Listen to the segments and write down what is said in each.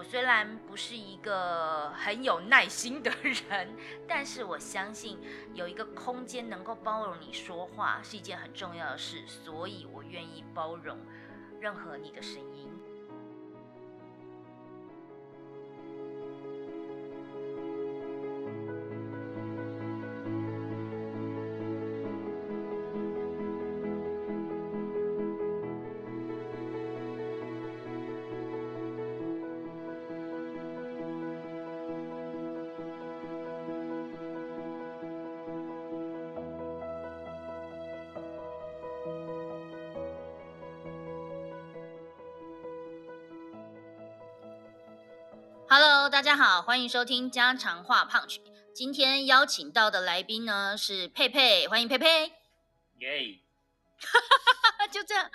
我虽然不是一个很有耐心的人，但是我相信有一个空间能够包容你说话是一件很重要的事，所以我愿意包容任何你的声音。大家好，欢迎收听家常话胖曲。今天邀请到的来宾呢是佩佩，欢迎佩佩。耶，就这样，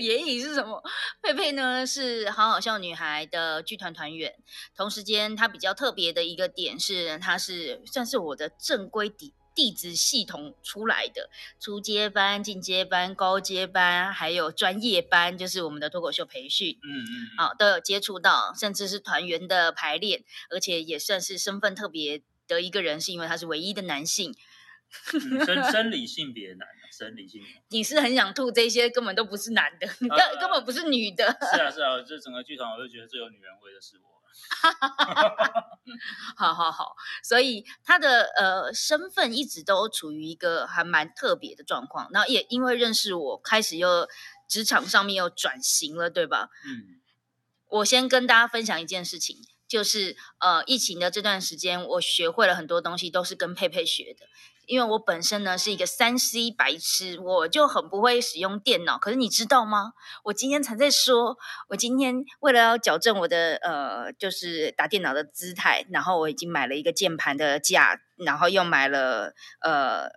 眼影 是什么？佩佩呢是好好笑女孩的剧团团员，同时间她比较特别的一个点是，她是算是我的正规底。弟子系统出来的初阶班、进阶班、高阶班，还有专业班，就是我们的脱口秀培训，嗯嗯，啊都有接触到，甚至是团员的排练，而且也算是身份特别的一个人，是因为他是唯一的男性，生 生理性别男，生理性别，你是很想吐这些，根本都不是男的，根根本不是女的，是啊是啊，这整个剧场我就觉得最有女人味的是我。好好好，所以他的呃身份一直都处于一个还蛮特别的状况，然后也因为认识我，开始又职场上面又转型了，对吧？嗯，我先跟大家分享一件事情，就是呃疫情的这段时间，我学会了很多东西，都是跟佩佩学的。因为我本身呢是一个三 C 白痴，我就很不会使用电脑。可是你知道吗？我今天才在说，我今天为了要矫正我的呃，就是打电脑的姿态，然后我已经买了一个键盘的架，然后又买了呃，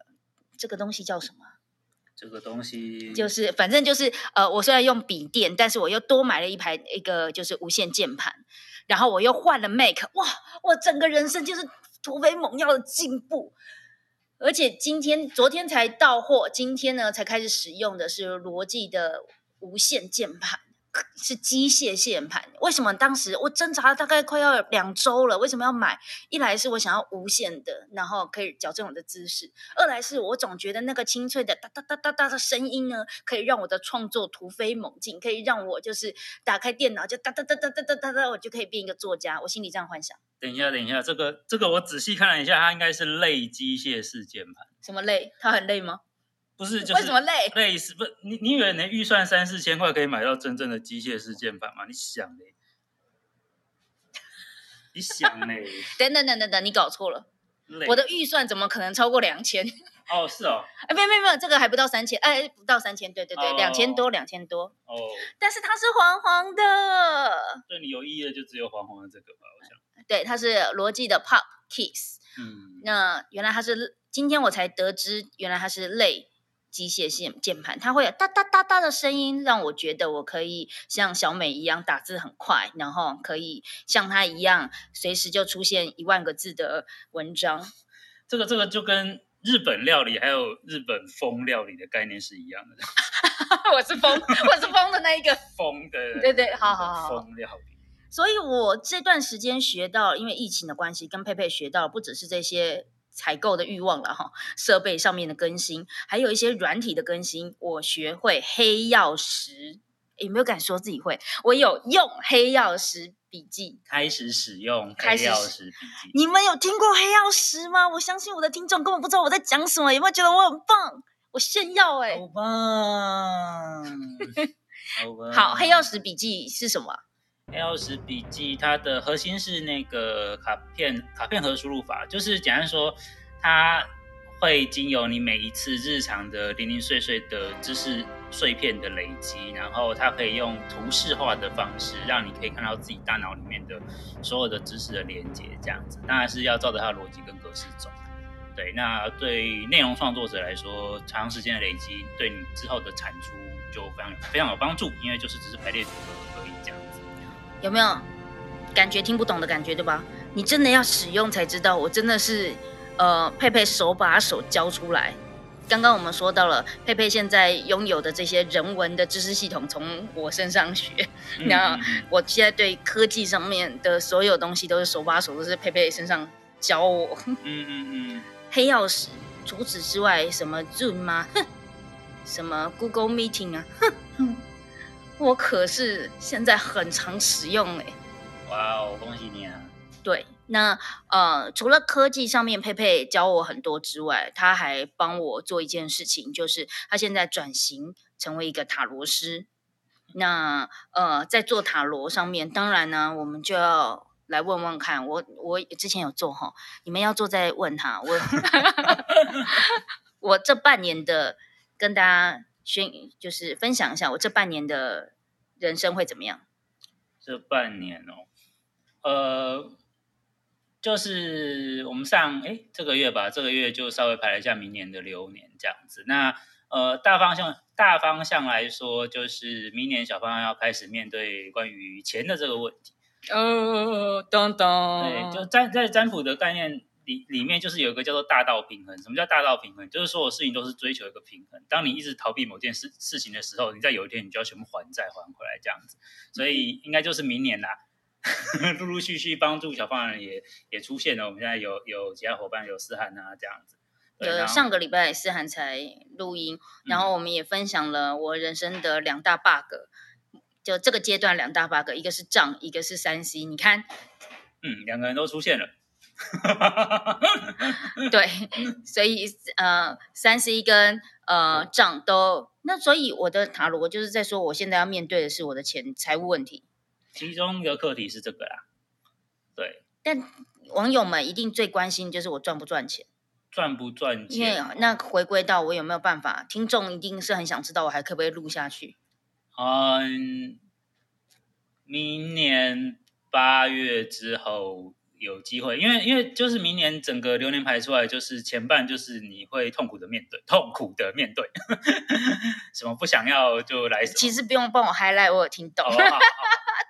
这个东西叫什么？这个东西就是反正就是呃，我虽然用笔电，但是我又多买了一排一个就是无线键盘，然后我又换了 Mac，哇，我整个人生就是突飞猛进的进步。而且今天、昨天才到货，今天呢才开始使用的是罗技的无线键盘，是机械键盘。为什么当时我挣扎了大概快要两周了？为什么要买？一来是我想要无线的，然后可以矫正我的姿势；二来是我总觉得那个清脆的哒哒哒哒哒的声音呢，可以让我的创作突飞猛进，可以让我就是打开电脑就哒哒哒哒哒哒哒哒，我就可以变一个作家。我心里这样幻想。等一下，等一下，这个这个我仔细看了一下，它应该是类机械式键盘。什么类？它很累吗？不是，就是为什么累？累是不？你你以为你的预算三四千块可以买到真正的机械式键盘吗？你想嘞？你想嘞？等等等等等，你搞错了。我的预算怎么可能超过两千？哦，是哦。哎，没有没有没有，这个还不到三千，哎，不到三千，对对对，两千多，两千多。哦。但是它是黄黄的。对你有意义的就只有黄黄的这个吧，我想。对，它是罗技的 Pop Kiss。嗯。那原来它是，今天我才得知，原来它是类机械键键盘，它会有哒哒哒哒的声音，让我觉得我可以像小美一样打字很快，然后可以像她一样，随时就出现一万个字的文章。这个这个就跟日本料理还有日本风料理的概念是一样的。我是风，我是风的那一个 风的，对对，好好好，风料理。所以我这段时间学到，因为疫情的关系，跟佩佩学到不只是这些采购的欲望了哈，设备上面的更新，还有一些软体的更新。我学会黑曜石，有没有敢说自己会？我有用黑曜石笔记，开始使用黑曜石笔记。你们有听过黑曜石吗？我相信我的听众根本不知道我在讲什么，有没有觉得我很棒？我炫耀哎，好棒！好，黑曜石笔记是什么？黑曜石笔记，它的核心是那个卡片卡片盒输入法，就是简单说，它会经由你每一次日常的零零碎碎的知识碎片的累积，然后它可以用图示化的方式，让你可以看到自己大脑里面的所有的知识的连接，这样子，当然是要照着它的逻辑跟格式走。对，那对内容创作者来说，长时间的累积对你之后的产出就非常非常有帮助，因为就是只是排列组合而已这样。有没有感觉听不懂的感觉，对吧？你真的要使用才知道，我真的是呃佩佩手把手教出来。刚刚我们说到了佩佩现在拥有的这些人文的知识系统，从我身上学。那我现在对科技上面的所有东西都是手把手，都是佩佩身上教我。嗯嗯嗯。黑曜石，除此之外，什么 Zoom 吗？哼，什么 Google Meeting 啊？哼，我可是现在很常使用哎。哇哦，恭喜你啊！对，那呃，除了科技上面佩佩教我很多之外，他还帮我做一件事情，就是他现在转型成为一个塔罗师。那呃，在做塔罗上面，当然呢，我们就要。来问问看，我我之前有做哈，你们要做再问他。我 我这半年的跟大家宣就是分享一下，我这半年的人生会怎么样？这半年哦，呃，就是我们上哎这个月吧，这个月就稍微排了一下明年的流年这样子。那呃大方向大方向来说，就是明年小方向要开始面对关于钱的这个问题。哦，当当，对，就占在占卜的概念里里面，就是有一个叫做大道平衡。什么叫大道平衡？就是所有事情都是追求一个平衡。当你一直逃避某件事事情的时候，你在有一天你就要全部还债还回来这样子。所以应该就是明年啦，陆陆续续帮助小胖人也也出现了。我们现在有有其他伙伴有思涵啊这样子。呃，上个礼拜思涵才录音，然后我们也分享了我人生的两大 bug。就这个阶段两大 bug，一个是账，一个是三 C。你看，嗯，两个人都出现了。对，所以呃，三十一跟呃账都那，所以我的塔罗就是在说，我现在要面对的是我的钱财务问题。其中一个课题是这个啦，对。但网友们一定最关心就是我赚不赚钱，赚不赚钱？因为那回归到我有没有办法，听众一定是很想知道我还可不可以录下去。嗯，明年八月之后有机会，因为因为就是明年整个流年排出来，就是前半就是你会痛苦的面对，痛苦的面对，什么不想要就来。其实不用帮我 highlight，我有听懂。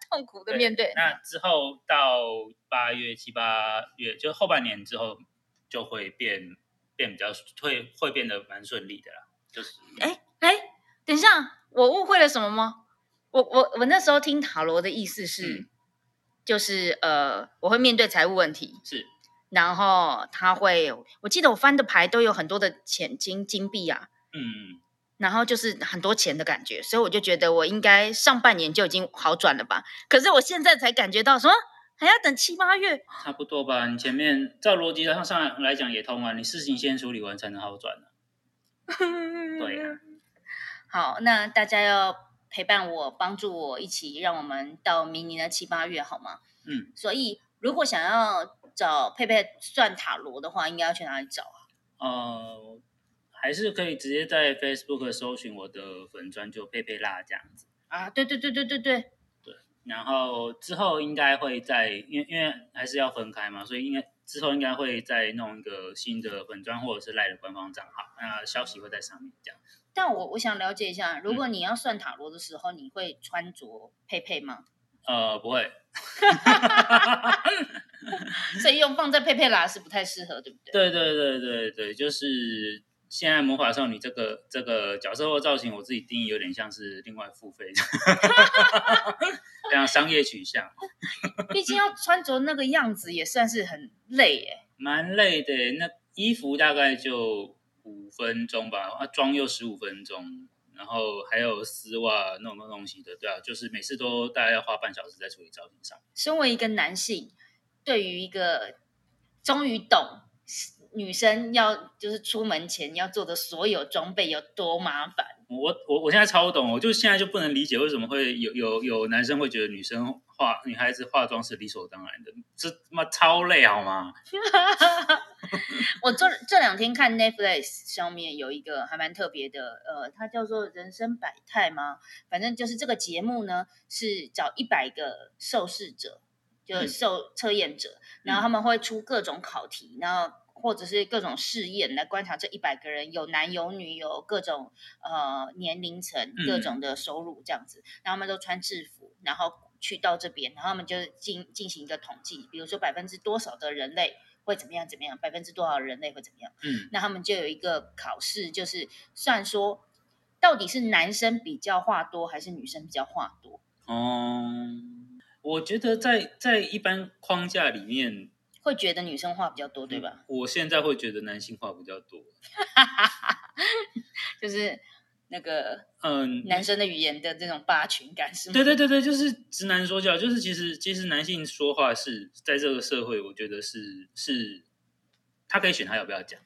痛苦的面对。那之后到八月七八月，就后半年之后就会变变比较会会变得蛮顺利的啦。就是，哎哎，等一下。我误会了什么吗？我我我那时候听塔罗的意思是，就是呃，我会面对财务问题，是，然后他会，我记得我翻的牌都有很多的钱金金币啊，嗯，然后就是很多钱的感觉，所以我就觉得我应该上半年就已经好转了吧？可是我现在才感觉到什么还要等七八月，差不多吧？你前面照逻辑上上来讲也通啊，你事情先处理完才能好转呢，对呀。好，那大家要陪伴我，帮助我一起，让我们到明年的七八月，好吗？嗯。所以，如果想要找佩佩算塔罗的话，应该要去哪里找啊？呃，还是可以直接在 Facebook 搜寻我的粉砖，就佩佩辣这样子。啊，对对对对对对。对。然后之后应该会在，因为因为还是要分开嘛，所以应该之后应该会再弄一个新的粉砖或者是赖的官方账号，那消息会在上面这样。但我我想了解一下，如果你要算塔罗的时候，你会穿着佩佩吗？呃，不会。所以用放在佩佩拉是不太适合，对不对？对对对对对，就是现在魔法少女这个这个角色或造型，我自己定义有点像是另外付费，这样商业取向。毕竟要穿着那个样子也算是很累耶。蛮累的，那衣服大概就。五分钟吧，啊，妆又十五分钟，然后还有丝袜那种东西的，对啊，就是每次都大概要花半小时在处理造型上。身为一个男性，对于一个终于懂女生要就是出门前要做的所有装备有多麻烦，我我我现在超懂，我就现在就不能理解为什么会有有有男生会觉得女生化女孩子化妆是理所当然的，这他妈超累好吗？我这这两天看 Netflix 上面有一个还蛮特别的，呃，它叫做《人生百态》吗？反正就是这个节目呢，是找一百个受试者，就是受测验者，然后他们会出各种考题，然后或者是各种试验来观察这一百个人，有男有女，有各种呃年龄层、各种的收入这样子，然后他们都穿制服，然后去到这边，然后他们就进进行一个统计，比如说百分之多少的人类会怎么样怎么样，百分之多少人类会怎么样，嗯。那他们就有一个考试，就是算说到底是男生比较话多，还是女生比较话多。哦，我觉得在在一般框架里面，会觉得女生话比较多，对嗯吧？我现在会觉得男性话比较多。就是那个嗯，男生的语言的这种霸权感，是吗？对对对对，就是直男说教，就是其实其实男性说话是在这个社会，我觉得是是，他可以选他要不要讲。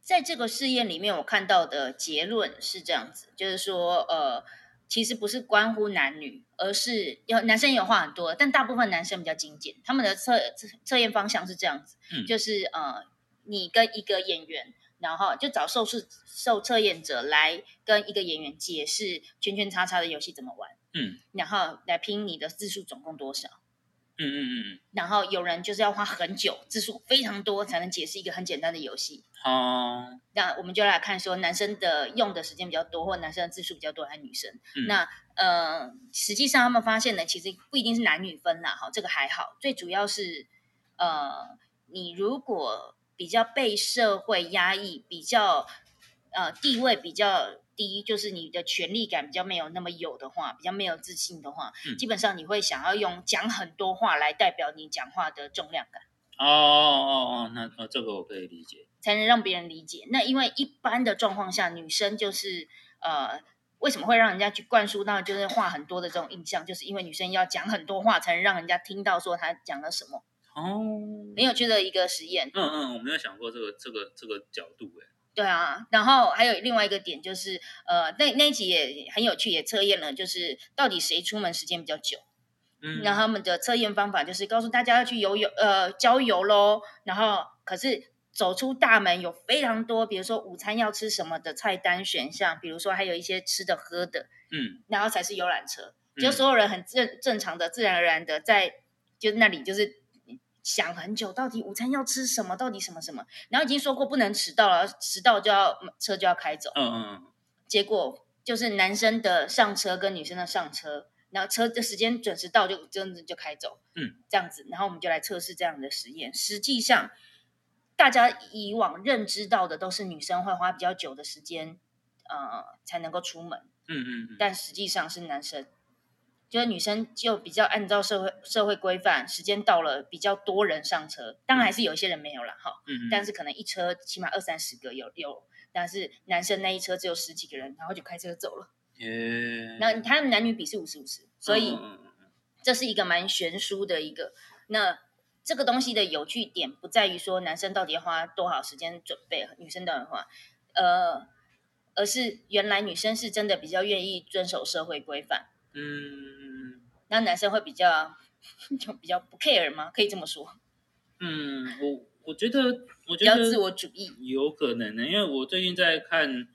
在这个试验里面，我看到的结论是这样子，就是说，呃，其实不是关乎男女，而是有男生也有话很多，但大部分男生比较精简。他们的测测测验方向是这样子，嗯就是呃，你跟一个演员，然后就找受试受测验者来跟一个演员解释圈圈叉叉的游戏怎么玩，嗯然后来拼你的字数总共多少。嗯嗯嗯然后有人就是要花很久，字数非常多才能解释一个很简单的游戏。嗯，哦，那我们就来看说，男生的用的时间比较多，或男生的字数比较多，还是女生？嗯那呃，实际上他们发现呢，其实不一定是男女分啦，哈，这个还好。最主要是呃，你如果比较被社会压抑，比较呃地位比较低，就是你的权力感比较没有那么有的话，比较没有自信的话，嗯基本上你会想要用讲很多话来代表你讲话的重量感。哦哦哦，那呃这个我可以理解。才能让别人理解。那因为一般的状况下，女生就是呃，为什么会让人家去灌输到就是话很多的这种印象，就是因为女生要讲很多话，才能让人家听到说她讲了什么。哦，很有趣的一个实验，嗯嗯，我没有想过这个这个这个角度哎。对啊。然后还有另外一个点就是，呃，那那一集也很有趣，也测验了，就是到底谁出门时间比较久。嗯，然后他们的测验方法就是告诉大家要去游泳，呃，郊游喽。然后可是走出大门有非常多，比如说午餐要吃什么的菜单选项，比如说还有一些吃的喝的，嗯然后才是游览车。就嗯所有人很正正常的、自然而然的在就那里就是想很久，到底午餐要吃什么，到底什么什么，然后已经说过不能迟到了，迟到就要车就要开走。嗯嗯嗯，结果就是男生的上车跟女生的上车，然后车的时间准时到就真的就开走，嗯，这样子，然后我们就来测试这样的实验。实际上，大家以往认知到的都是女生会花比较久的时间，呃，才能够出门，嗯嗯嗯，但实际上是男生。就是女生就比较按照社会社会规范，时间到了比较多人上车，当然还是有一些人没有了，哈，嗯嗯，但是可能一车起码二三十个有有，但是男生那一车只有十几个人，然后就开车走了。耶，那他们男女比是五十五十，所以这是一个蛮悬殊的一个。那这个东西的有趣点不在于说男生到底要花多少时间准备，女生到底花，呃，而是原来女生是真的比较愿意遵守社会规范，嗯那男生会比较 就比较不 care 吗？可以这么说，嗯，我我觉得我觉得比较自我主义。有可能呢，因为我最近在看，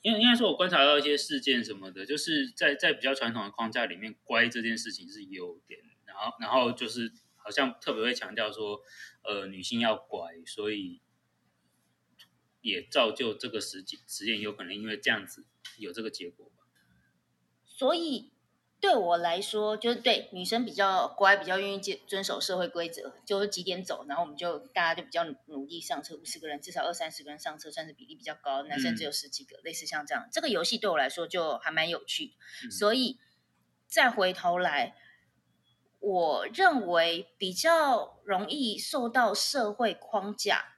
因为应该说我观察到一些事件什么的，就是在在比较传统的框架里面，乖这件事情是优点，然后然后就是好像特别会强调说，呃，女性要乖，所以也造就这个实际实验有可能因为这样子有这个结果吧。所以对我来说，就是对女生比较乖，比较愿意遵遵守社会规则，就是几点走，然后我们就大家就比较努力上车，五十个人至少二三十个人上车，算是比例比较高，男生只有十几个，类似像这样。这个游戏对我来说就还蛮有趣的，嗯所以再回头来。我认为比较容易受到社会框架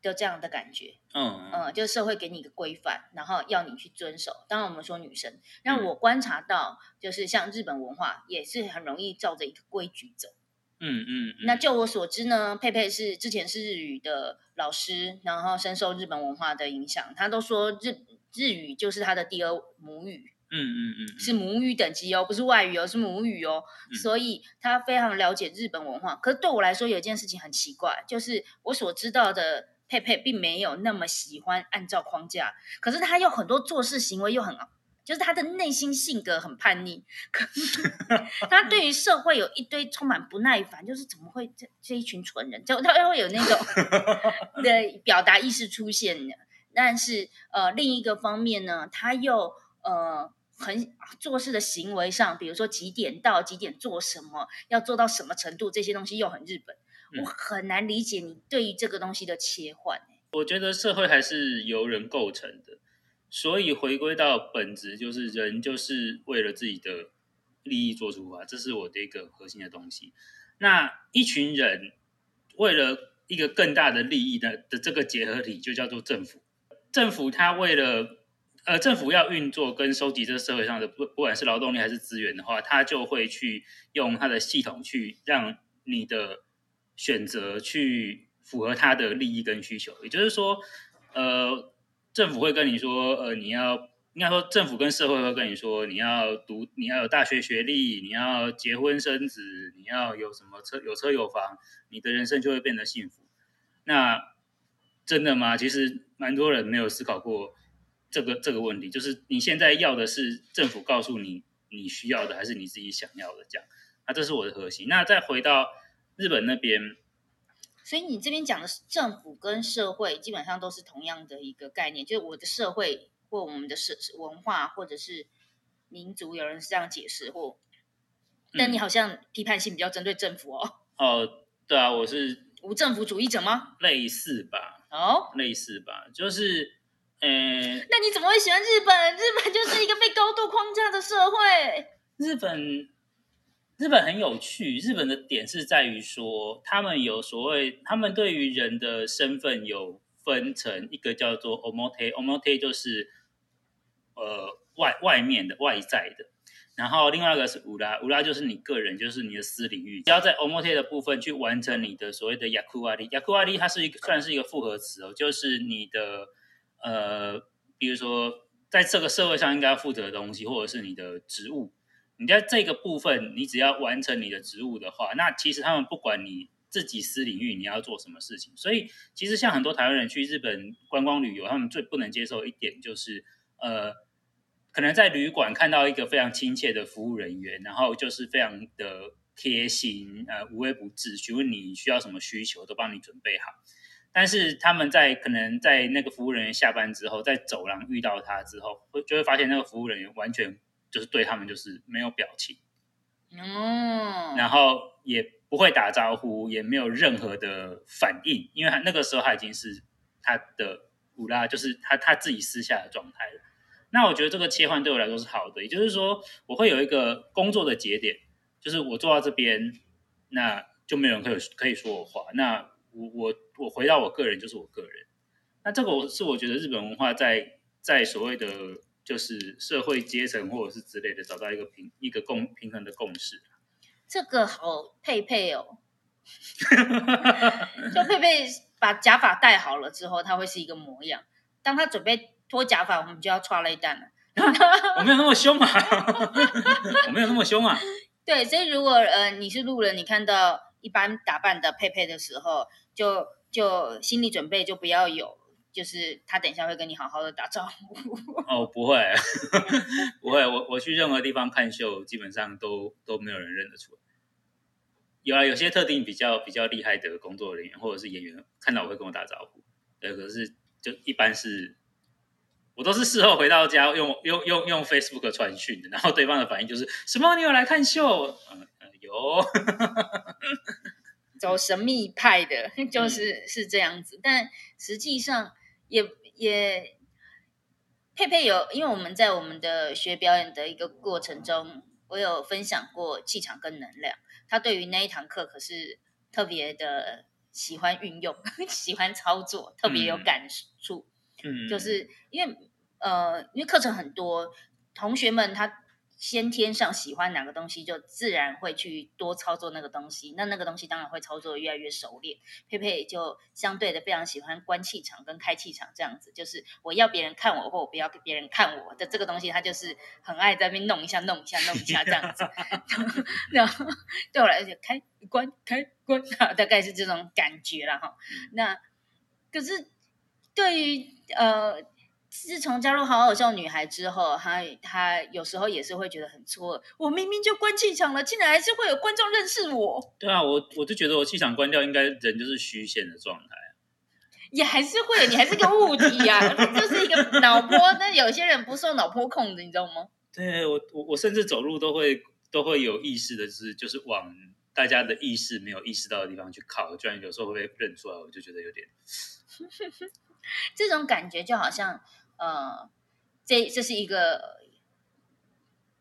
的这样的感觉，嗯嗯呃，就是社会给你一个规范，然后要你去遵守。当然，我们说女生，那嗯我观察到，就是像日本文化也是很容易照着一个规矩走。嗯嗯，嗯那就我所知呢，佩佩是之前是日语的老师，然后深受日本文化的影响。他都说日日语就是他的第二母语，嗯嗯嗯是母语等级哦，不是外语哦，是母语哦。嗯所以他非常了解日本文化。可是对我来说，有一件事情很奇怪，就是我所知道的佩佩并没有那么喜欢按照框架，可是他有很多做事行为又很就是他的内心性格很叛逆，可是 他对于社会有一堆充满不耐烦，就是怎么会这这一群蠢人，就他会有那种 的表达意识出现的。但是呃，另一个方面呢，他又呃很做事的行为上，比如说几点到几点做什么，要做到什么程度，这些东西又很日本，我很难理解你对于这个东西的切换。我觉得社会还是由人构成的，所以回归到本质，就是人就是为了自己的利益做出发，这是我的一个核心的东西。那一群人为了一个更大的利益的的这个结合体，就叫做政府。政府它为了呃，政府要运作跟收集这个社会上的不不管是劳动力还是资源的话，它就会去用它的系统去让你的选择去。符合他的利益跟需求，也就是说，呃，政府会跟你说，呃，你要应该说政府跟社会会跟你说，你要读，你要有大学学历，你要结婚生子，你要有什么车有车有房，你的人生就会变得幸福。那真的吗？其实蛮多人没有思考过这个这个问题，就是你现在要的是政府告诉你你需要的，还是你自己想要的？这样，那这是我的核心。那再回到日本那边。所以你这边讲的是政府跟社会基本上都是同样的一个概念，就是我的社会或我们的社文化或者是民族，有人是这样解释，或但你好像批判性比较针对政府哦。哦，对啊，我是无政府主义者吗？类似吧。哦，类似吧，就是，呃，那你怎么会喜欢日本？日本就是一个被高度框架的社会。日本。日本很有趣，日本的点是在于说，他们有所谓，他们对于人的身份有分成一个叫做 omote，omote 就是呃外外面的外在的，然后另外一个是乌拉，乌拉就是你个人，就是你的私领域，只要在 omote 的部分去完成你的所谓的 yakuari，yakuari 它是一个算是一个复合词哦，就是你的呃，比如说在这个社会上应该负责的东西，或者是你的职务。你在这个部分，你只要完成你的职务的话，那其实他们不管你自己私领域你要做什么事情。所以，其实像很多台湾人去日本观光旅游，他们最不能接受一点就是，呃，可能在旅馆看到一个非常亲切的服务人员，然后就是非常的贴心，呃，无微不至，询问你需要什么需求都帮你准备好。但是他们在可能在那个服务人员下班之后，在走廊遇到他之后，会就会发现那个服务人员完全。就是对他们就是没有表情，哦，然后也不会打招呼，也没有任何的反应，因为他那个时候他已经是他的乌拉，就是他他自己私下的状态了。那我觉得这个切换对我来说是好的，也就是说我会有一个工作的节点，就是我坐到这边，那就没有人可以可以说我话。那我我我回到我个人就是我个人。那这个我是我觉得日本文化在在所谓的。就是社会阶层或者是之类的，找到一个平一个共平衡的共识。这个好佩佩哦，就佩佩把假发戴好了之后，他会是一个模样。当他准备脱假发，我们就要抓雷蛋了。我没有那么凶啊，我没有那么凶啊。对，所以如果呃你是路人，你看到一般打扮的佩佩的时候，就就心理准备就不要有。就是他等一下会跟你好好的打招呼哦，不会，不会，我我去任何地方看秀，基本上都都没有人认得出来。有啊，有些特定比较比较厉害的工作人员或者是演员，看到我会跟我打招呼。对，可是就一般是，我都是事后回到家用用用用 Facebook 传讯的，然后对方的反应就是什么？你有来看秀？嗯嗯，有。走神秘派的，就是是这样子，但实际上。也也，佩佩有，因为我们在我们的学表演的一个过程中，我有分享过气场跟能量。他对于那一堂课可是特别的喜欢运用，喜欢操作，特别有感触。嗯，就是因为呃，因为课程很多，同学们他。先天上喜欢哪个东西，就自然会去多操作那个东西。那那个东西当然会操作越来越熟练。佩佩就相对的非常喜欢关气场跟开气场这样子，就是我要别人看我，或我不要别人看我的这个东西，他就是很爱在那边弄一下、弄一下、弄一下这样子。然后对我来讲，开关开关，大概是这种感觉了哈。那可是对于呃。自从加入好好笑女孩之后，她她有时候也是会觉得很错愕，我明明就关气场了，竟然还是会有观众认识我。对啊，我我就觉得我气场关掉，应该人就是虚线的状态。也还是会，你还是个物体呀、它就是一个脑波。那有些人不受脑波控制，你知道吗？对我我我甚至走路都会都会有意识的，就是就是往大家的意识没有意识到的地方去靠，居然有时候会被认出来，我就觉得有点 这种感觉就好像，呃，这这是一个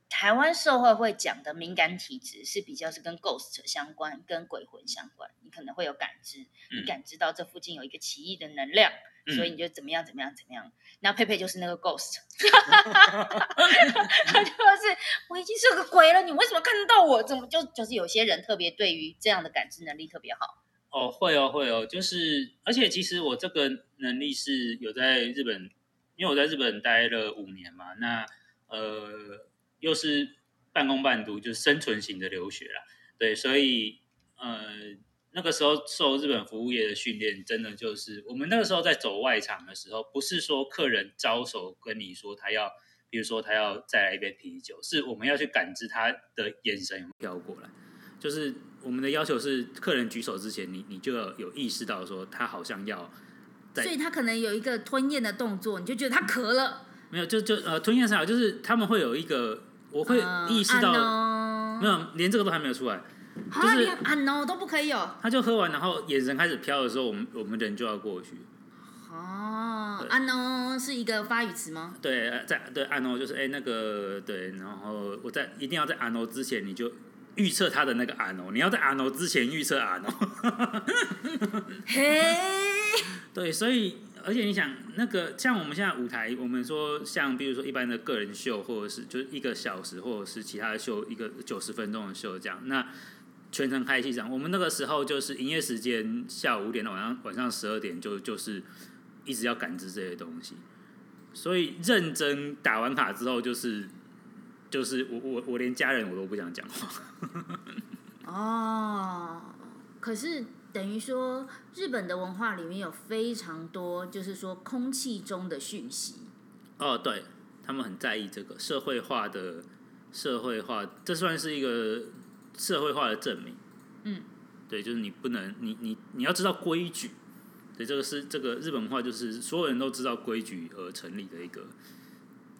台湾社会会讲的敏感体质，是比较是跟 ghost 相关，跟鬼魂相关。你可能会有感知，你嗯感知到这附近有一个奇异的能量，嗯所以你就怎么样怎么样怎么样。那佩佩就是那个 ghost，他就是我已经是个鬼了，你为什么看得到我？怎么就就是有些人特别对于这样的感知能力特别好。哦，会哦，会哦，就是，而且其实我这个能力是有在日本，因为我在日本待了五年嘛，那呃又是半工半读，就是生存型的留学啦，对，所以呃那个时候受日本服务业的训练，真的就是我们那个时候在走外场的时候，不是说客人招手跟你说他要，比如说他要再来一杯啤酒，是我们要去感知他的眼神有没有飘过来。就是我们的要求是，客人举手之前，你你就要有意识到说他好像要所以他可能有一个吞咽的动作，你就觉得他咳了，没有就就呃吞咽上，就是他们会有一个，我会意识到、嗯没有，连这个都还没有出来，啊，就是连按 no 都不可以有。他就喝完，然后眼神开始飘的时候，我们我们人就要过去，哦，对。按 no 是一个发语词吗？对，呃在对按哦，就是哎那个对，然后我在一定要在按哦之前，你就预测他的那个按哦，你要在按哦之前预测按哦。嘿，对，所以而且你想，那个像我们现在舞台，我们说像比如说一般的个人秀，或者是就是一个小时，或者是其他的秀一个九十分钟的秀这样，那全程开气场，我们那个时候就是营业时间下午五点到晚上晚上十二点就就是一直要感知这些东西，所以认真打完卡之后就是。就是我我我连家人我都不想讲话，哦，可是等于说日本的文化里面有非常多，就是说空气中的讯息。哦，对他们很在意这个社会化的社会化，这算是一个社会化的证明。嗯，对，就是你不能，你你你要知道规矩。对，这个是这个日本文化，就是所有人都知道规矩而成立的一个，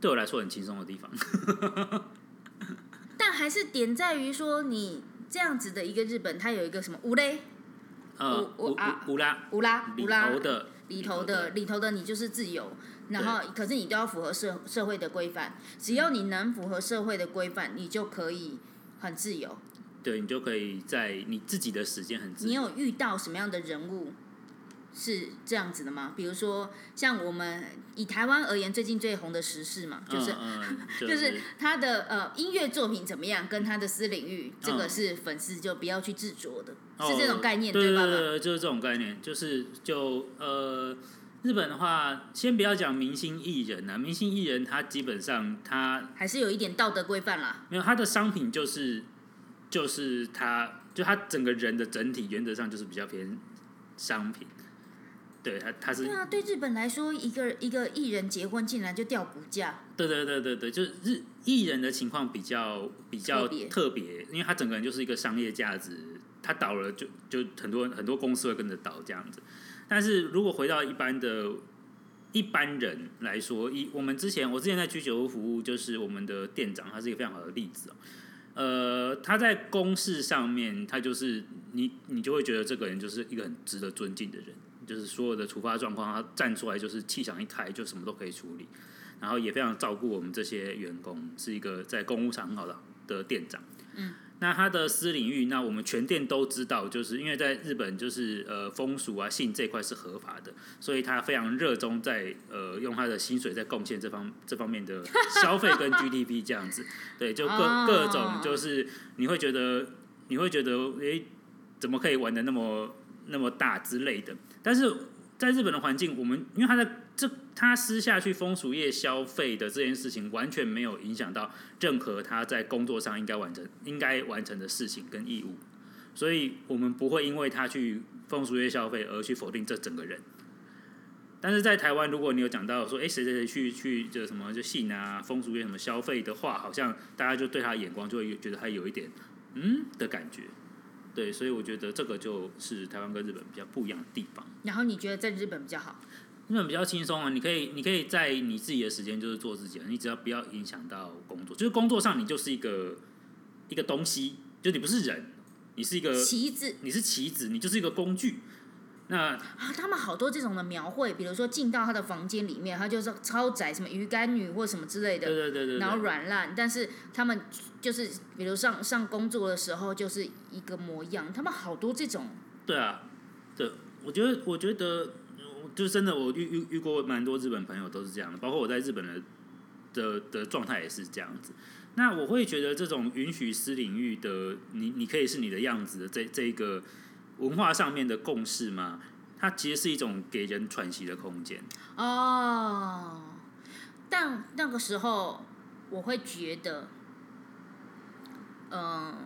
对我来说很轻松的地方。但还是点在于说，你这样子的一个日本，它有一个什么乌嘞呃，乌我啊乌乌拉乌拉里乌拉头的里头的里头的你就是自由，然后可是你都要符合社社会的规范，只要你能符合社会的规范，你就可以很自由。对你就可以在你自己的时间很自由。你有遇到什么样的人物是这样子的吗？比如说像我们以台湾而言，最近最红的时事嘛，就是、嗯嗯，就 就是他的呃音乐作品怎么样，跟他的私领域，这个嗯是粉丝就不要去执着的，哦是这种概念对吧？对对，就是这种概念，就是就呃，日本的话，先不要讲明星艺人啊，明星艺人他基本上他还是有一点道德规范啦。没有他的商品就是就是他就他整个人的整体原则上就是比较偏商品，对他他是对啊，对日本来说，一个一个艺人结婚竟然就掉股价，对对对对对，就是日艺人的情况比较比较特别特别，因为他整个人就是一个商业价值，他倒了就就很多很多公司会跟着倒这样子。但是如果回到一般的一般人来说，一我们之前我之前在居酒屋服务，就是我们的店长，他是一个非常好的例子哦。呃，他在公事上面，他就是你你就会觉得这个人就是一个很值得尊敬的人，就是所有的突发状况，他站出来就是气场一开，就什么都可以处理。然后也非常照顾我们这些员工，是一个在公务场很好的的店长。嗯，那他的私领域，那我们全店都知道，就是因为在日本，就是呃风俗啊、性这一块是合法的，所以他非常热衷在呃用他的薪水在贡献这方这方面的消费跟 GDP 这样子。对，就各、哦各种就是你会觉得你会觉得诶、怎么可以玩的那么那么大之类的，但是在日本的环境，我们因为他在这他私下去风俗业消费的这件事情，完全没有影响到任何他在工作上应该完成应该完成的事情跟义务，所以我们不会因为他去风俗业消费而去否定这整个人。但是在台湾，如果你有讲到说，哎，谁谁谁去去这什么就信啊风俗业什么消费的话，好像大家就对他眼光就会觉得他有一点嗯的感觉。对，所以我觉得这个就是台湾跟日本比较不一样的地方。然后你觉得在日本比较好？日本比较轻松啊，你可以你可以在你自己的时间就是做自己，你只要不要影响到工作，就是工作上你就是一个一个东西，就你不是人，你是一个棋子，你是棋子，你就是一个工具。那啊，他们好多这种的描绘，比如说进到他的房间里面，他就是超宅，什么鱼干女或什么之类的，对对对对，然后软烂，但是他们就是比如上上工作的时候就是一个模样，他们好多这种。对啊，对，我觉得我觉得，就真的我遇遇遇过蛮多日本朋友都是这样的，包括我在日本的的的状态也是这样子。那我会觉得这种允许私领域的你，你可以是你的样子的这这一个。文化上面的共识吗？它其实是一种给人喘息的空间。哦，但那个时候我会觉得，嗯，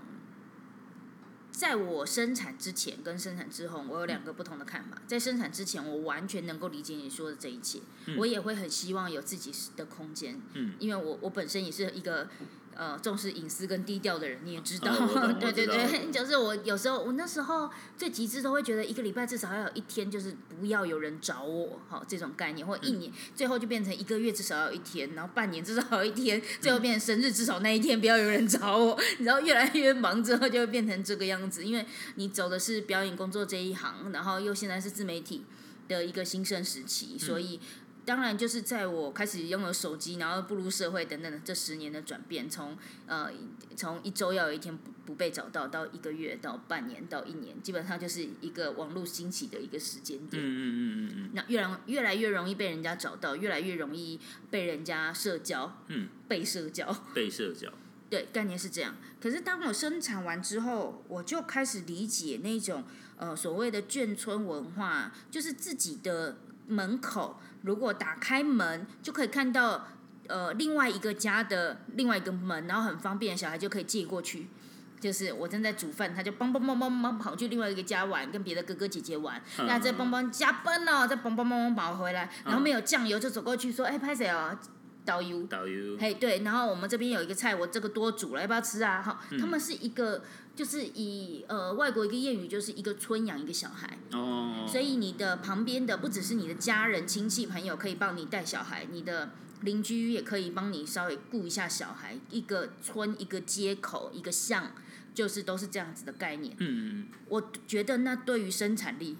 在我生产之前跟生产之后，我有两个不同的看法。在生产之前，我完全能够理解你说的这一切，我也会很希望有自己的空间。嗯，因为我我本身也是一个。呃，重视隐私跟低调的人，你也知道，对对对，就是我有时候，我那时候最极致都会觉得一个礼拜至少要有一天，就是不要有人找我，好这种概念，或一年最后就变成一个月至少要有一天，然后半年至少有一天，最后变成生日至少那一天不要有人找我，你知道越来越忙之后就会变成这个样子，因为你走的是表演工作这一行，然后又现在是自媒体的一个新生时期，所以。当然，就是在我开始拥有手机，然后步入社会等等的这十年的转变，从呃从一周要有一天不不被找到，到一个月，到半年，到一年，基本上就是一个网络兴起的一个时间点。嗯嗯嗯嗯嗯。那越来越来越容易被人家找到，越来越容易被人家社交。嗯。被社交。被社交。对，概念是这样。可是当我生产完之后，我就开始理解那种呃所谓的眷村文化，就是自己的。门口如果打开门，就可以看到呃另外一个家的另外一个门，然后很方便，小孩就可以借过去。就是我正在煮饭，他就梆梆梆梆梆跑去另外一个家玩，跟别的哥哥姐姐玩。那再梆梆加班哦，再梆梆梆梆跑回来，然后没有酱油就走过去说：“哎，拍谁哦？导游。”导游。嘿，对，然后我们这边有一个菜，我这个多煮了，要不要吃啊？哈，他们是一个。就是以呃外国一个谚语，就是一个村养一个小孩，哦，所以你的旁边的不只是你的家人、亲戚、朋友可以帮你带小孩，你的邻居也可以帮你稍微顾一下小孩。一个村、一个街口、一个巷，就是都是这样子的概念。嗯嗯我觉得那对于生产力，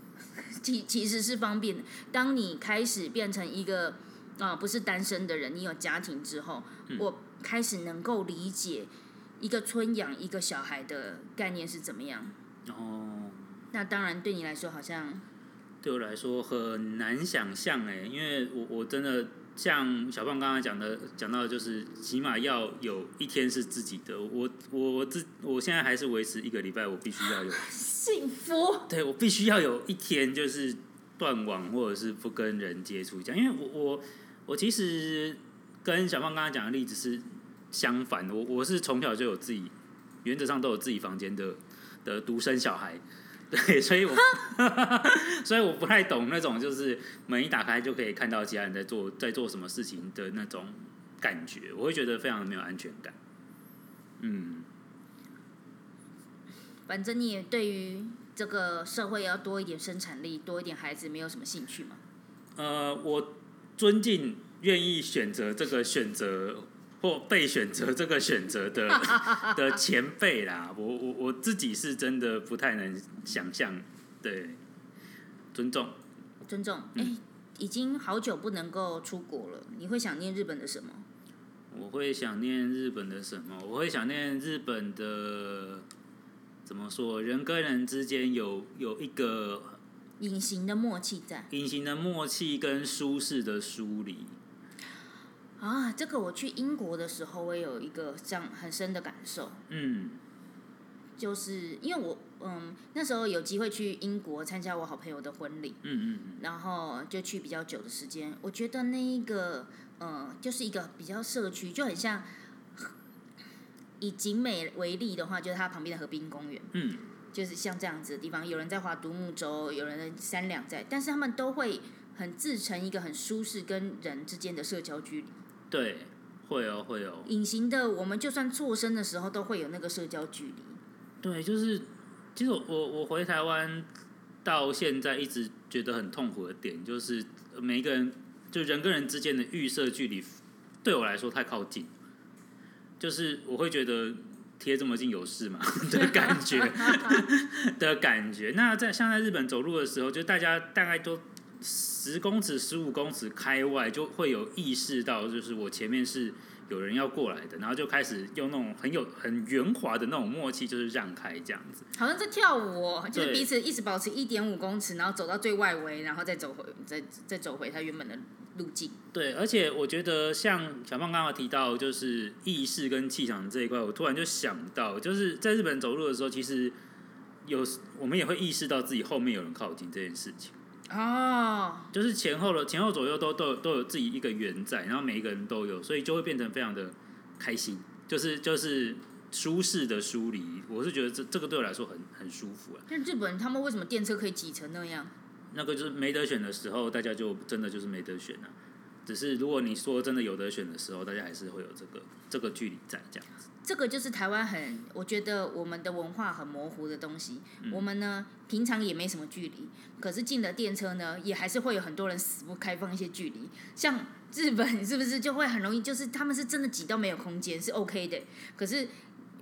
其其实是方便的。当你开始变成一个啊不是单身的人，你有家庭之后，我开始能够理解。一个村养一个小孩的概念是怎么样？哦，那当然对你来说好像对我来说很难想象哎，因为我我真的像小胖刚刚讲的讲到就是起码要有一天是自己的，我我我自我现在还是维持一个礼拜，我必须要有 幸福，对我必须要有一天就是断网或者是不跟人接触这样，因为我我我其实跟小胖刚才讲的例子是。相反的，我我是从小就有自己，原则上都有自己房间的的独生小孩，对，所以我 所以我不太懂那种就是门一打开就可以看到其他人在做在做什么事情的那种感觉，我会觉得非常的没有安全感。嗯，反正你也对于这个社会要多一点生产力，多一点孩子，没有什么兴趣吗？呃，我尊敬愿意选择这个选择。或被选择这个选择的 的前辈啦，我我我自己是真的不太能想象，对，尊重，尊重，哎，已经好久不能够出国了，你会想念日本的什么？我会想念日本的什么？我会想念日本的，怎么说？人跟人之间有有一个隐形的默契在，隐形的默契跟舒适的疏离。啊，这个我去英国的时候，我也有一个这样很深的感受。嗯，就是因为我嗯那时候有机会去英国参加我好朋友的婚礼，嗯嗯，然后就去比较久的时间。我觉得那一个嗯就是一个比较社区，就很像以景美为例的话，就是它旁边的河滨公园，嗯，就是像这样子的地方，有人在划独木舟，有人三两在，但是他们都会。很自成一个很舒适跟人之间的社交距离。对，会哦，会哦。隐形的，我们就算错身的时候，都会有那个社交距离。对，就是其实我我回台湾到现在一直觉得很痛苦的点，就是每一个人就人跟人之间的预设距离，对我来说太靠近，就是我会觉得贴这么近有事吗 的感觉的感觉。那在像在日本走路的时候，就大家大概都十公尺、十五公尺开外，就会有意识到，就是我前面是。有人要过来的，然后就开始用那种很有很圆滑的那种默契，就是让开这样子。好像在跳舞，就是彼此一直保持一点五公尺，然后走到最外围，然后再走回，再再走回他原本的路径。对，而且我觉得像小胖刚刚提到，就是意识跟气场这一块，我突然就想到，就是在日本走路的时候，其实有我们也会意识到自己后面有人靠近这件事情。哦，就是前后的前后左右都都有都有自己一个圆在，然后每一个人都有，所以就会变成非常的开心，就是就是舒适的疏离。我是觉得这这个对我来说很很舒服啊。像日本人他们为什么电车可以挤成那样？那个就是没得选的时候，大家就真的就是没得选啊。只是如果你说真的有得选的时候，大家还是会有这个这个距离在这样子。这个就是台湾很，我觉得我们的文化很模糊的东西。我们呢，平常也没什么距离，可是进了电车呢，也还是会有很多人死不开放一些距离。像日本 是不是就会很容易，就是他们是真的挤到没有空间是 OK 的。可是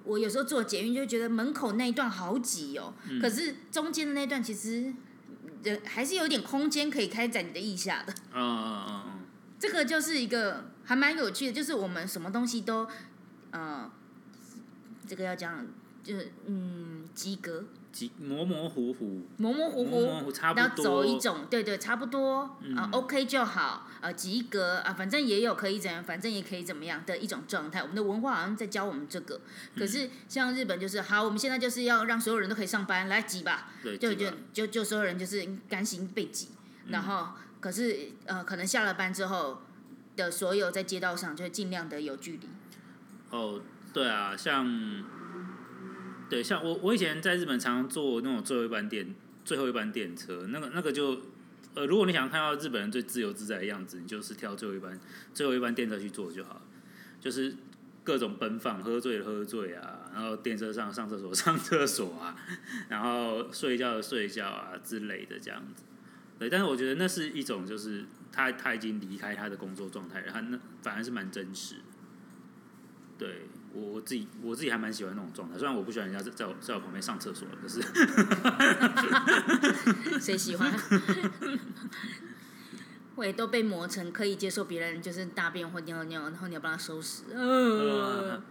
我有时候坐捷运就觉得门口那一段好挤哦，可是中间的那段其实人还是有点空间可以开展你的意下的。嗯嗯嗯嗯，这个就是一个还蛮有趣的，就是我们什么东西都呃。这个要讲，就是嗯，及格，及模模糊糊，模模糊糊，差不多，走一种，对对，差不多啊，OK 就好，呃，及格啊，反正也有可以怎样，反正也可以怎么样的一种状态。我们的文化好像在教我们这个，可是像日本就是好，我们现在就是要让所有人都可以上班，来挤吧，就就就就所有人就是甘心被挤，然后可是呃，可能下了班之后的所有在街道上就尽量的有距离。哦。对啊，像，对像我我以前在日本常常坐那种最后一班电最后一班电车，那个那个就，呃，如果你想看到日本人最自由自在的样子，你就是挑最后一班最后一班电车去坐就好，就是各种奔放，喝醉了喝醉啊，然后电车上上厕所上厕所啊，然后睡觉的睡觉啊之类的这样子，对，但是我觉得那是一种就是他他已经离开他的工作状态，他那反而是蛮真实，对。我我自己我自己还蛮喜欢那种状态，虽然我不喜欢人家在在我在我旁边上厕所，可是 谁喜欢？我也都被磨成可以接受别人就是大便或尿尿，然后你要帮他收拾。嗯，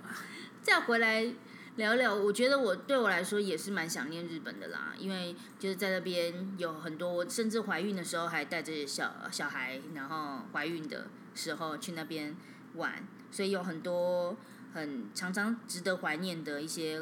再回来聊聊，我觉得我对我来说也是蛮想念日本的啦，因为就是在那边有很多，甚至怀孕的时候还带着小小孩，然后怀孕的时候去那边玩，所以有很多。很常常值得怀念的一些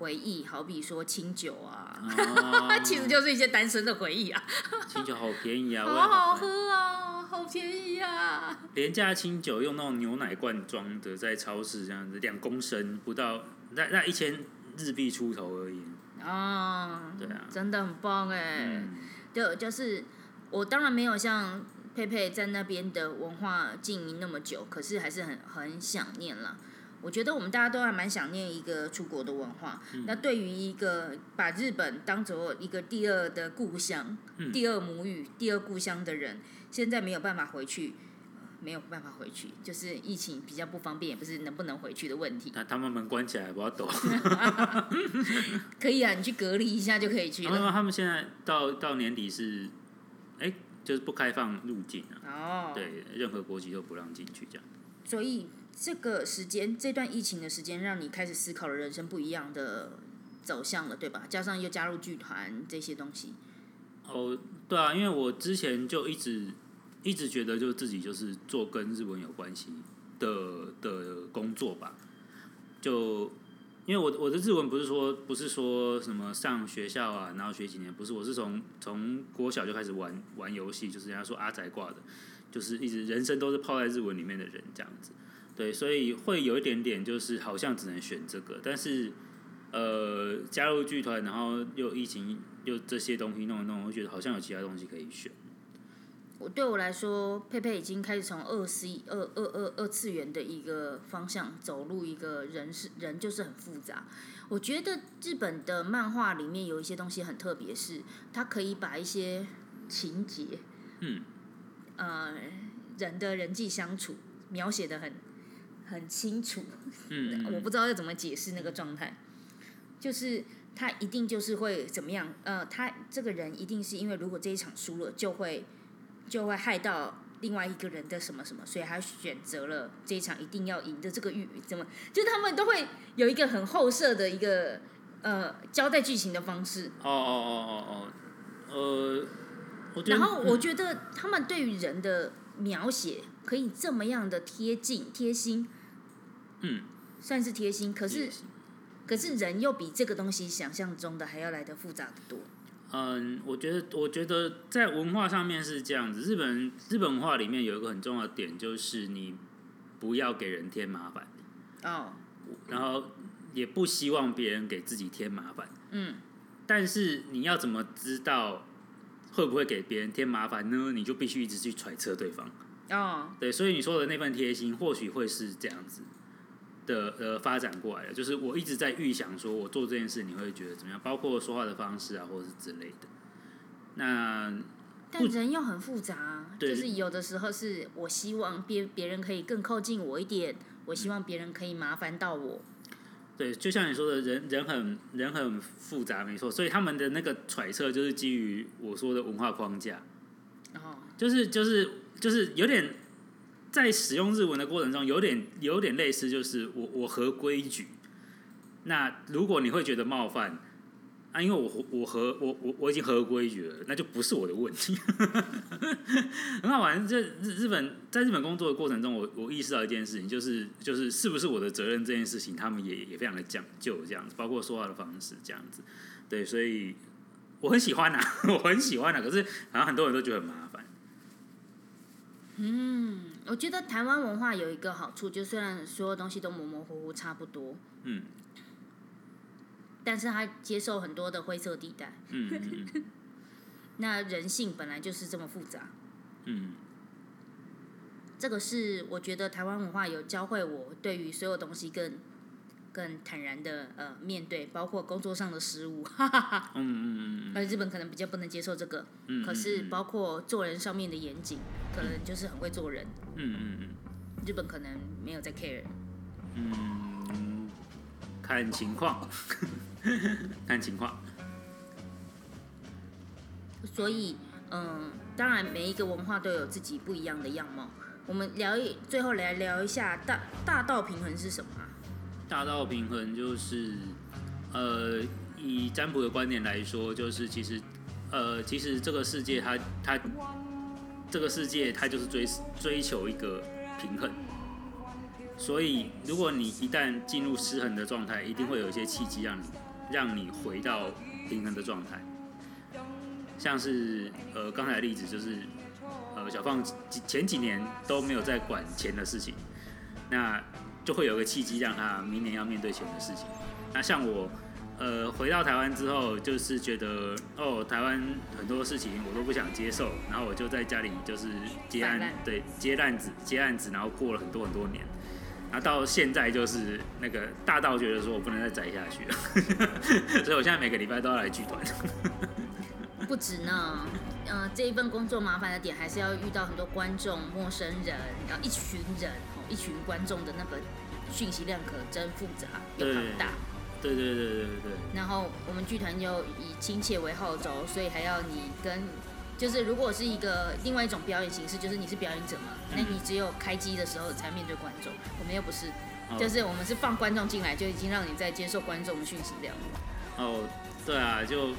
回忆，好比说清酒啊，其实就是一些单身的回忆啊。清酒好便宜啊，好好喝啊，好便宜啊。廉价清酒用那种牛奶罐装的，在超市这样子，两公升不到，那那一千日币出头而已。啊，对啊，真的很棒哎。就就是我当然没有像佩佩在那边的文化经营那么久，可是还是很很想念了。我觉得我们大家都还蛮想念一个出国的文化。那对于一个把日本当做一个第二的故乡、第二母语、第二故乡的人，现在没有办法回去，没有办法回去，就是疫情比较不方便，也不是能不能回去的问题。那他们门关起来，不要躲。可以啊，你去隔离一下就可以去了。他们现在到到年底是，哎，就是不开放入境啊。哦。对，任何国籍都不让进去这样。所以。这个时间，这段疫情的时间，让你开始思考了人生不一样的走向了，对吧？加上又加入剧团这些东西。哦，对啊，因为我之前就一直一直觉得，就自己就是做跟日文有关系的的工作吧。就因为我我的日文不是说不是说什么上学校啊，然后学几年，不是，我是从从国小就开始玩玩游戏，就是人家说阿宅挂的，就是一直人生都是泡在日文里面的人这样子。对，所以会有一点点，就是好像只能选这个，但是，呃，加入剧团，然后又疫情，又这些东西弄一弄，我觉得好像有其他东西可以选。我对我来说，佩佩已经开始从二 C 二二二二次元的一个方向走入一个人是人就是很复杂。我觉得日本的漫画里面有一些东西很特别，是它可以把一些情节，嗯，呃，人的人际相处描写的很很清楚。嗯，我不知道要怎么解释那个状态，就是他一定就是会怎么样？呃，他这个人一定是因为如果这一场输了，就会就会害到另外一个人的什么什么，所以他选择了这一场一定要赢的这个预怎么？就是他们都会有一个很后设的一个呃交代剧情的方式。哦哦哦哦哦，呃，然后我觉得他们对于人的描写可以这么样的贴近贴心，嗯，算是贴心，可是可是人又比这个东西想象中的还要来的复杂的多。嗯，我觉得，我觉得在文化上面是这样子。日本日本文化里面有一个很重要的点，就是你不要给人添麻烦，哦，然后也不希望别人给自己添麻烦。嗯，但是你要怎么知道会不会给别人添麻烦呢？你就必须一直去揣测对方。哦，对，所以你说的那份贴心，或许会是这样子的呃发展过来的。就是我一直在预想，说我做这件事你会觉得怎么样，包括说话的方式啊，或者是之类的。那但人又很复杂啊，就是有的时候是我希望别别人可以更靠近我一点，我希望别人可以麻烦到我。对，就像你说的，人人很人很复杂，没错。所以他们的那个揣测就是基于我说的文化框架，哦，就是就是就是有点在使用日文的过程中，有点有点类似，就是我我合规矩。那如果你会觉得冒犯啊，因为我我合我我我已经合规矩了，那就不是我的问题。很好玩，这日日本在日本工作的过程中，我我意识到一件事情，就是就是是不是我的责任这件事情，他们也也非常的讲究这样子，包括说话的方式这样子。对，所以我很喜欢呐、我很喜欢呐、可是好像很多人都觉得很麻烦。嗯，我觉得台湾文化有一个好处，就虽然所有东西都模模糊糊差不多，嗯但是他接受很多的灰色地带。嗯嗯嗯 那人性本来就是这么复杂，嗯这个是我觉得台湾文化有教会我对于所有东西更更坦然的呃面对，包括工作上的失误，哈哈哈。嗯嗯嗯而日本可能比较不能接受这个，嗯，可是嗯包括做人上面的严谨，可能就是很会做人。嗯嗯嗯日本可能没有在 care，嗯，看情况，看情况。所以嗯，当然每一个文化都有自己不一样的样貌。我们聊一，最后来聊一下大大道平衡是什么啊？大道平衡就是，呃，以占卜的观点来说，就是其实，呃，其实这个世界它它这个世界它就是追追求一个平衡，所以如果你一旦进入失衡的状态，一定会有一些契机让你让你回到平衡的状态。像是呃刚才的例子就是，呃小放前几年都没有在管钱的事情，那就会有个契机让他明年要面对钱的事情。那像我，呃，回到台湾之后，就是觉得哦，台湾很多事情我都不想接受，然后我就在家里就是接案，对，接案子，接案子，然后过了很多很多年。然后到现在就是那个大到觉得说我不能再宅下去了，所以我现在每个礼拜都要来剧团。不止呢，呃，这一份工作麻烦的点还是要遇到很多观众、陌生人，然后一群人，哦，一群观众的那个讯息量可真复杂又庞大。对对对对对对，然后我们剧团又以亲切为号召，所以还要你跟，就是如果是一个另外一种表演形式，就是你是表演者嘛，那你只有开机的时候才面对观众，我们又不是，哦就是我们是放观众进来就已经让你在接受观众的讯息量了。哦，对啊，就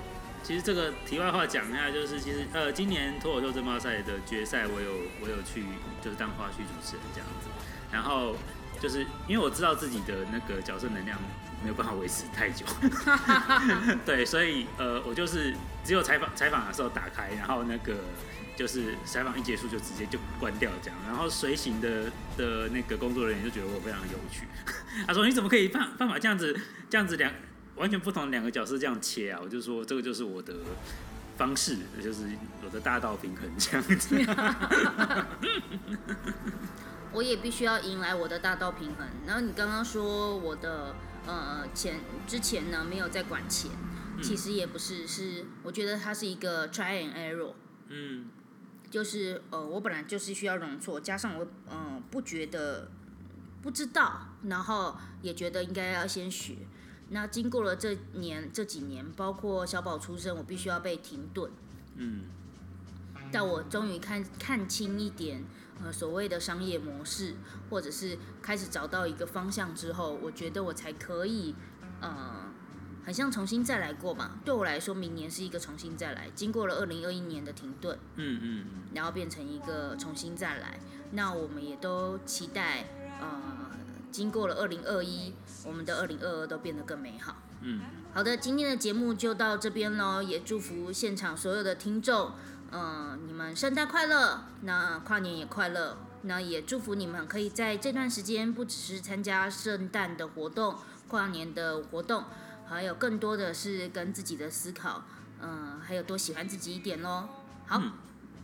其实这个题外话讲一下，就是其实呃，今年脱口秀争霸赛的决赛，我有我有去就是当花絮主持人这样子，然后就是因为我知道自己的那个角色能量没有办法维持太久，对，所以呃，我就是只有采访采访的时候打开，然后那个。就是采访一结束就直接就关掉这样，然后随行的的那个工作人员就觉得我非常有趣，他说你怎么可以办办法这样子这样子两完全不同的两个角色这样切啊？我就说这个就是我的方式，就是我的大道平衡这样子。我也必须要迎来我的大道平衡。然后你刚刚说我的呃钱之前呢没有在管钱，其实也不是，是我觉得它是一个 try and error。嗯就是呃，我本来就是需要容错，加上我嗯、呃不觉得不知道，然后也觉得应该要先学。那经过了这年这几年，包括小宝出生，我必须要被停顿。嗯但我终于看看清一点，呃，所谓的商业模式，或者是开始找到一个方向之后，我觉得我才可以，呃，很像重新再来过嘛。对我来说，明年是一个重新再来，经过了二零二一年的停顿，嗯嗯嗯，然后变成一个重新再来。那我们也都期待，呃，经过了二零二一，我们的二零二二都变得更美好。嗯，好的，今天的节目就到这边喽，也祝福现场所有的听众，嗯、你们圣诞快乐，那跨年也快乐，那也祝福你们可以在这段时间不只是参加圣诞的活动、跨年的活动，还有更多的是跟自己的思考，嗯、还有多喜欢自己一点喽。好，嗯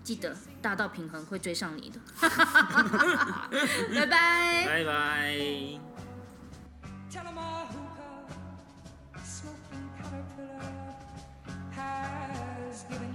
记得大道平衡会追上你的。拜拜。拜拜 has given